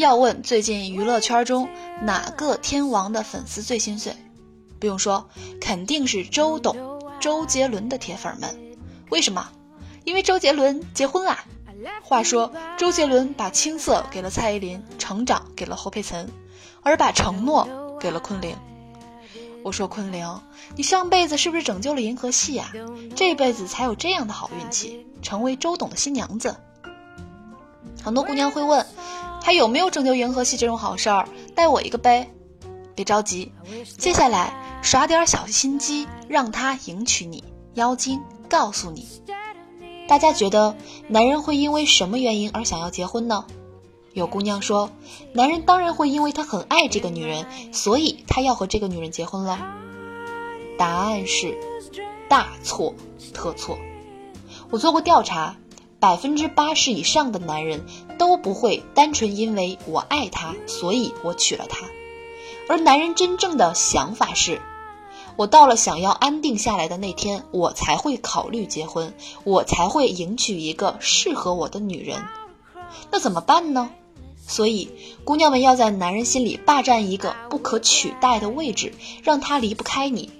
要问最近娱乐圈中哪个天王的粉丝最心碎，不用说，肯定是周董、周杰伦的铁粉们。为什么？因为周杰伦结婚啦。话说，周杰伦把青涩给了蔡依林，成长给了侯佩岑，而把承诺给了昆凌。我说昆凌，你上辈子是不是拯救了银河系呀、这辈子才有这样的好运气，成为周董的新娘子。很多姑娘会问，还有没有拯救银河系这种好事儿？带我一个呗。别着急，接下来耍点小心机，让他迎娶你。妖精告诉你，大家觉得男人会因为什么原因而想要结婚呢？有姑娘说，男人当然会因为他很爱这个女人，所以他要和这个女人结婚了。答案是大错特错。我做过调查，百分之八十以上的男人都不会单纯因为我爱他，所以我娶了她。而男人真正的想法是，我到了想要安定下来的那天，我才会考虑结婚，我才会迎娶一个适合我的女人。那怎么办呢？所以，姑娘们要在男人心里霸占一个不可取代的位置，让他离不开你。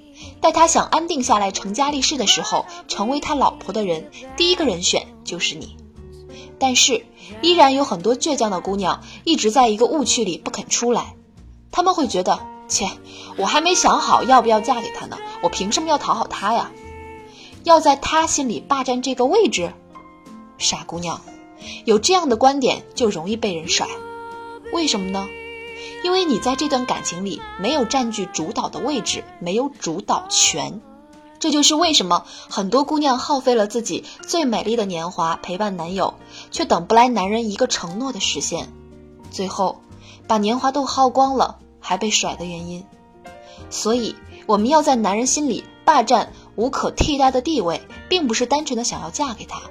待他想安定下来、成家立室的时候，成为他老婆的人，第一个人选就是你。但是，依然有很多倔强的姑娘一直在一个误区里不肯出来。她们会觉得，切，我还没想好要不要嫁给他呢，我凭什么要讨好他呀？要在他心里霸占这个位置？傻姑娘，有这样的观点就容易被人甩。为什么呢？因为你在这段感情里没有占据主导的位置，没有主导权。这就是为什么很多姑娘耗费了自己最美丽的年华陪伴男友，却等不来男人一个承诺的实现，最后把年华都耗光了，还被甩的原因。所以，我们要在男人心里霸占无可替代的地位，并不是单纯的想要嫁给他，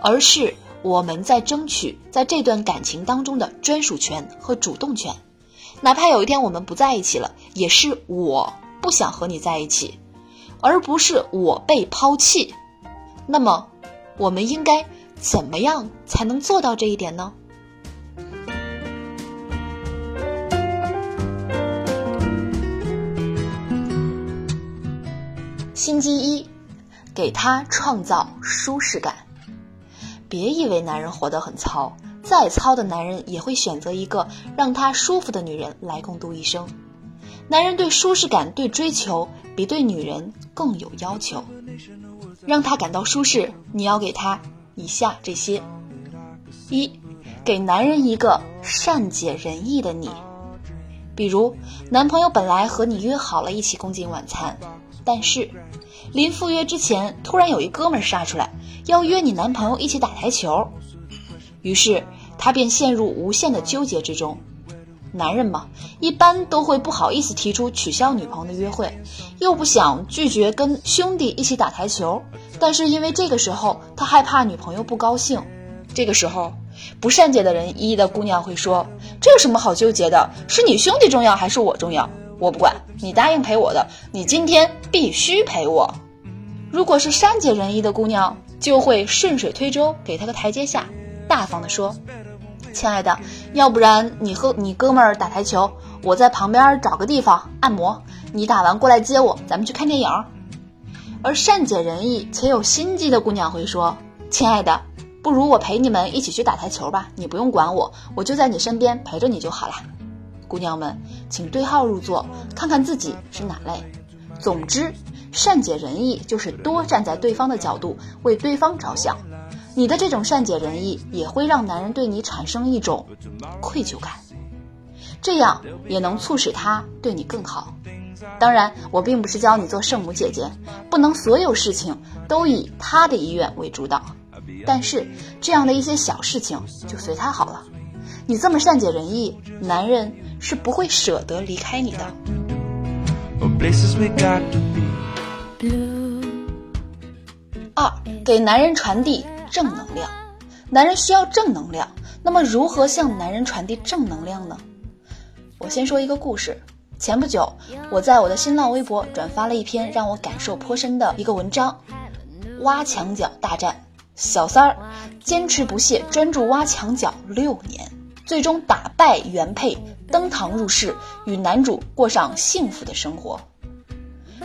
而是我们在争取在这段感情当中的专属权和主动权。哪怕有一天我们不在一起了，也是我不想和你在一起，而不是我被抛弃。那么，我们应该怎么样才能做到这一点呢？心机一，给他创造舒适感。别以为男人活得很糙，再糙的男人也会选择一个让他舒服的女人来共度一生。男人对舒适感、对追求，比对女人更有要求。让他感到舒适，你要给他以下这些：一，给男人一个善解人意的你。比如，男朋友本来和你约好了一起共进晚餐，但是临赴约之前，突然有一哥们杀出来，要约你男朋友一起打台球，于是他便陷入无限的纠结之中。男人嘛，一般都会不好意思提出取消女朋友的约会，又不想拒绝跟兄弟一起打台球，但是因为这个时候他害怕女朋友不高兴，这个时候不善解的人一的姑娘会说：“这有什么好纠结的？是你兄弟重要还是我重要？我不管，你答应陪我的，你今天必须陪我。”如果是善解人意的姑娘，就会顺水推舟，给他个台阶下，大方的说：“亲爱的，要不然你和你哥们儿打台球，我在旁边找个地方按摩，你打完过来接我，咱们去看电影。”而善解人意且有心机的姑娘会说：“亲爱的，不如我陪你们一起去打台球吧，你不用管我，我就在你身边陪着你就好了。”姑娘们，请对号入座，看看自己是哪类。总之，善解人意就是多站在对方的角度，为对方着想。你的这种善解人意也会让男人对你产生一种愧疚感，这样也能促使他对你更好。当然，我并不是教你做圣母姐姐，不能所有事情都以他的意愿为主导。但是这样的一些小事情就随他好了。你这么善解人意，男人是不会舍得离开你的。二，给男人传递正能量。男人需要正能量，那么如何向男人传递正能量呢？我先说一个故事。前不久，我在我的新浪微博转发了一篇让我感受颇深的一个文章：挖墙脚大战。小三儿坚持不懈，专注挖墙脚六年，最终打败原配，登堂入室，与男主过上幸福的生活。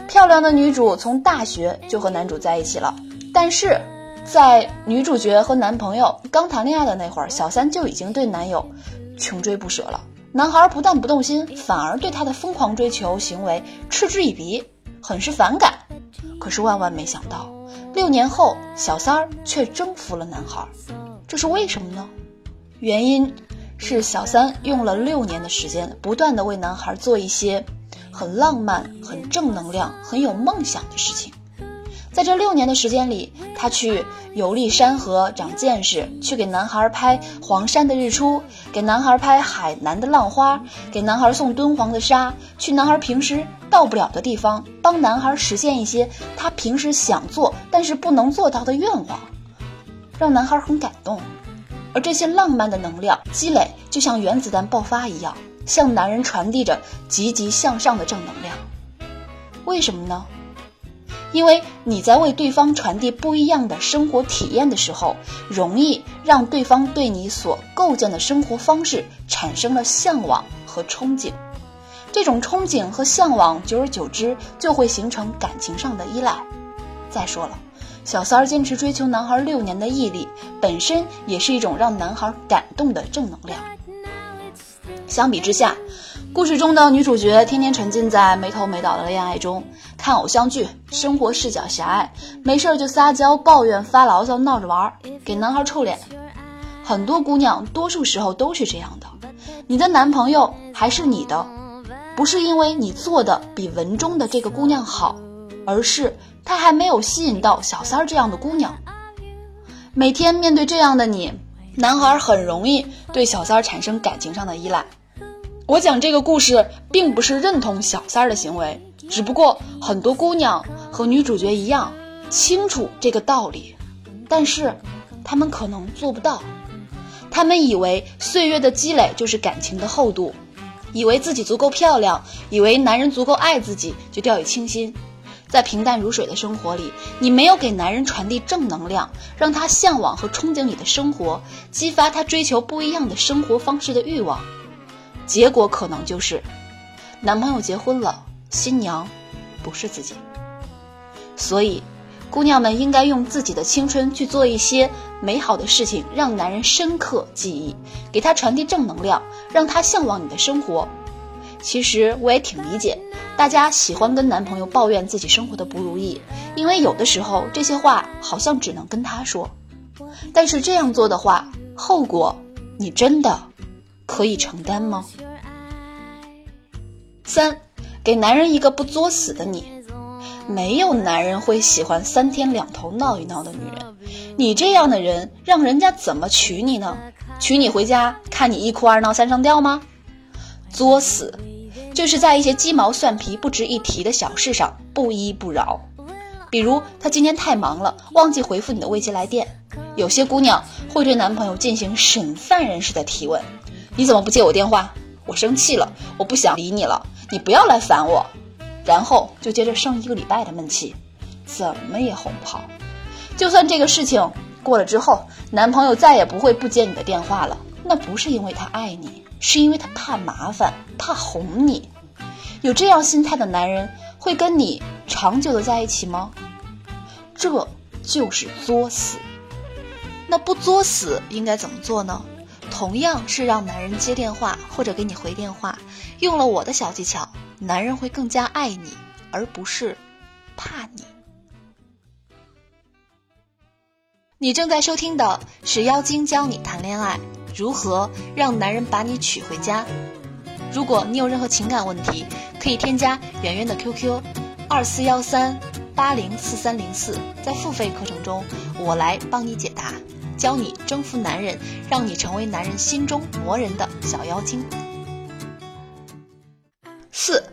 漂亮的女主从大学就和男主在一起了，但是在女主角和男朋友刚谈恋爱的那会儿，小三就已经对男友穷追不舍了。男孩不但不动心，反而对她的疯狂追求行为嗤之以鼻，很是反感。可是万万没想到，六年后小三儿却征服了男孩，这是为什么呢？原因是小三用了六年的时间，不断的为男孩做一些很浪漫、很正能量、很有梦想的事情。在这六年的时间里，他去游历山河长见识，去给男孩拍黄山的日出，给男孩拍海南的浪花，给男孩送敦煌的沙，去男孩平时到不了的地方，帮男孩实现一些他平时想做但是不能做到的愿望，让男孩很感动。而这些浪漫的能量积累，就像原子弹爆发一样，向男人传递着积极向上的正能量。为什么呢？因为你在为对方传递不一样的生活体验的时候，容易让对方对你所构建的生活方式产生了向往和憧憬。这种憧憬和向往，久而久之就会形成感情上的依赖。再说了，小三儿坚持追求男孩六年的毅力，本身也是一种让男孩感动的正能量。相比之下，故事中的女主角天天沉浸在没头没脑的恋爱中，看偶像剧，生活视角狭隘，没事就撒娇、抱怨、发牢骚、闹着玩，给男孩臭脸。很多姑娘，多数时候都是这样的。你的男朋友还是你的，不是因为你做的比文中的这个姑娘好，而是他还没有吸引到小三儿这样的姑娘。每天面对这样的你，男孩很容易对小三儿产生感情上的依赖。我讲这个故事，并不是认同小三儿的行为，只不过很多姑娘和女主角一样，清楚这个道理，但是她们可能做不到。她们以为岁月的积累就是感情的厚度，以为自己足够漂亮，以为男人足够爱自己，就掉以轻心。在平淡如水的生活里，你没有给男人传递正能量，让他向往和憧憬你的生活，激发他追求不一样的生活方式的欲望。结果可能就是，男朋友结婚了，新娘不是自己。所以，姑娘们应该用自己的青春去做一些美好的事情，让男人深刻记忆，给他传递正能量，让他向往你的生活。其实我也挺理解，大家喜欢跟男朋友抱怨自己生活的不如意，因为有的时候这些话好像只能跟他说。但是这样做的话，后果你真的可以承担吗？三，给男人一个不作死的你。没有男人会喜欢三天两头闹一闹的女人，你这样的人，让人家怎么娶你呢？娶你回家，看你一哭二闹三上吊吗？作死，就是在一些鸡毛蒜皮、不值一提的小事上不依不饶。比如他今天太忙了，忘记回复你的未接来电。有些姑娘会对男朋友进行审犯人式的提问：“你怎么不接我电话？我生气了，我不想理你了，你不要来烦我。”然后就接着生一个礼拜的闷气，怎么也哄不好。就算这个事情过了之后，男朋友再也不会不接你的电话了，那不是因为他爱你，是因为他怕麻烦，怕哄你。有这样心态的男人会跟你长久的在一起吗？这就是作死。那不作死应该怎么做呢？同样是让男人接电话或者给你回电话，用了我的小技巧，男人会更加爱你，而不是怕你。你正在收听的是妖精教你谈恋爱，如何让男人把你娶回家。如果你有任何情感问题，可以添加圆圆的 QQ：二四幺三八零四三零四，在付费课程中，我来帮你解答，教你征服男人，让你成为男人心中魔人的小妖精。四，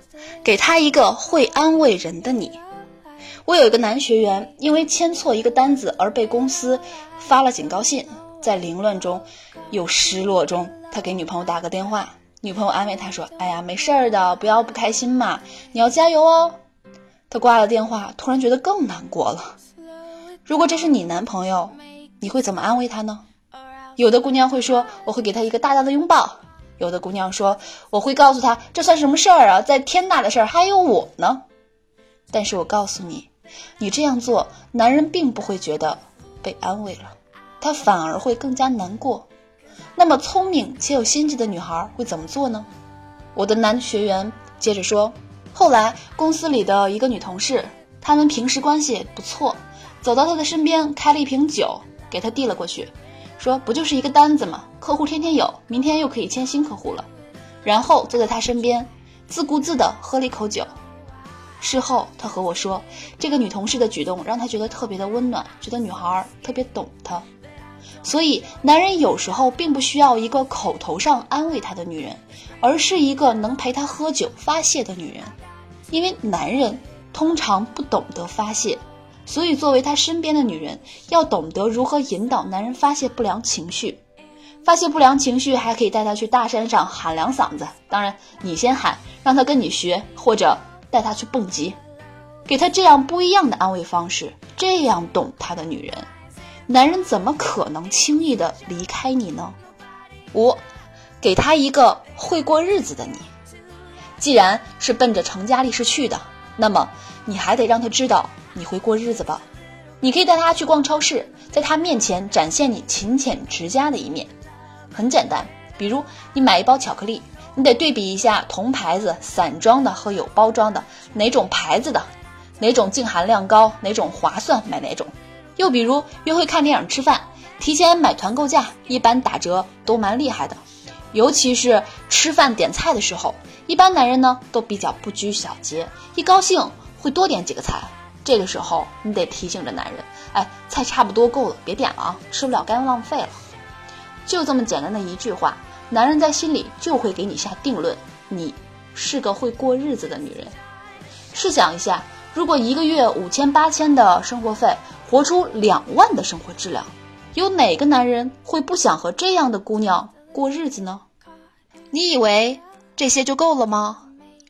给他一个会安慰人的你。我有一个男学员，因为签错一个单子而被公司发了警告信，在凌乱中又失落中，他给女朋友打个电话，女朋友安慰他说：“哎呀，没事儿的，不要不开心嘛，你要加油哦。”他挂了电话，突然觉得更难过了。如果这是你男朋友，你会怎么安慰他呢？有的姑娘会说：“我会给他一个大大的拥抱。”有的姑娘说：“我会告诉他，这算什么事儿啊，在天大的事儿还有我呢。”但是我告诉你，你这样做，男人并不会觉得被安慰了，他反而会更加难过。那么聪明且有心计的女孩会怎么做呢？我的男学员接着说，后来公司里的一个女同事，他们平时关系不错，走到他的身边，开了一瓶酒给他递了过去，说不就是一个单子吗？客户天天有，明天又可以签新客户了。然后坐在他身边，自顾自地喝了一口酒。事后，他和我说，这个女同事的举动让他觉得特别的温暖，觉得女孩特别懂他。所以，男人有时候并不需要一个口头上安慰他的女人，而是一个能陪他喝酒发泄的女人。因为男人通常不懂得发泄，所以作为他身边的女人，要懂得如何引导男人发泄不良情绪。发泄不良情绪，还可以带他去大山上喊两嗓子。当然，你先喊，让他跟你学，或者。带他去蹦极，给他这样不一样的安慰方式，这样懂他的女人，男人怎么可能轻易的离开你呢？五，给他一个会过日子的你。既然是奔着成家立室去的，那么你还得让他知道你会过日子吧。你可以带他去逛超市，在他面前展现你勤俭持家的一面。很简单，比如你买一包巧克力。你得对比一下同牌子散装的和有包装的哪种牌子的，哪种净含量高，哪种划算，买哪种。又比如约会、看电影、吃饭，提前买团购价，一般打折都蛮厉害的。尤其是吃饭点菜的时候，一般男人呢都比较不拘小节，一高兴会多点几个菜。这个时候你得提醒着男人，哎，菜差不多够了，别点了啊，吃不了该浪费了。就这么简单的一句话。男人在心里就会给你下定论，你是个会过日子的女人。试想一下，如果一个月五千八千的生活费，活出两万的生活质量，有哪个男人会不想和这样的姑娘过日子呢？你以为这些就够了吗？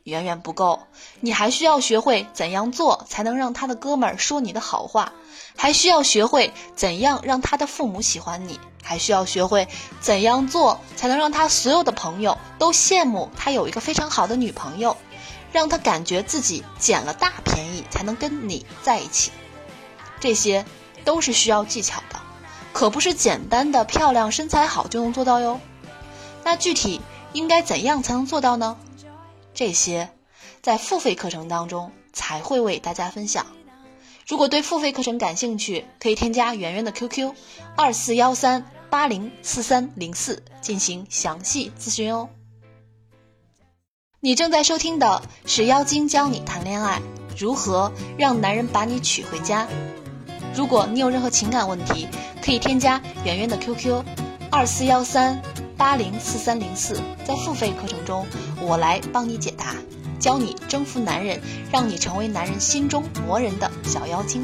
远远不够，你还需要学会怎样做才能让他的哥们儿说你的好话，还需要学会怎样让他的父母喜欢你，还需要学会怎样做才能让他所有的朋友都羡慕他有一个非常好的女朋友，让他感觉自己捡了大便宜才能跟你在一起。这些都是需要技巧的，可不是简单的漂亮身材好就能做到哟。那具体应该怎样才能做到呢？这些，在付费课程当中才会为大家分享。如果对付费课程感兴趣，可以添加圆圆的 QQ：二四幺三八零四三零四进行详细咨询哦。你正在收听的是《妖精教你谈恋爱》，如何让男人把你娶回家。如果你有任何情感问题，可以添加圆圆的 QQ：二四幺三。八零四三零四，在付费课程中，我来帮你解答，教你征服男人，让你成为男人心中魔人的小妖精。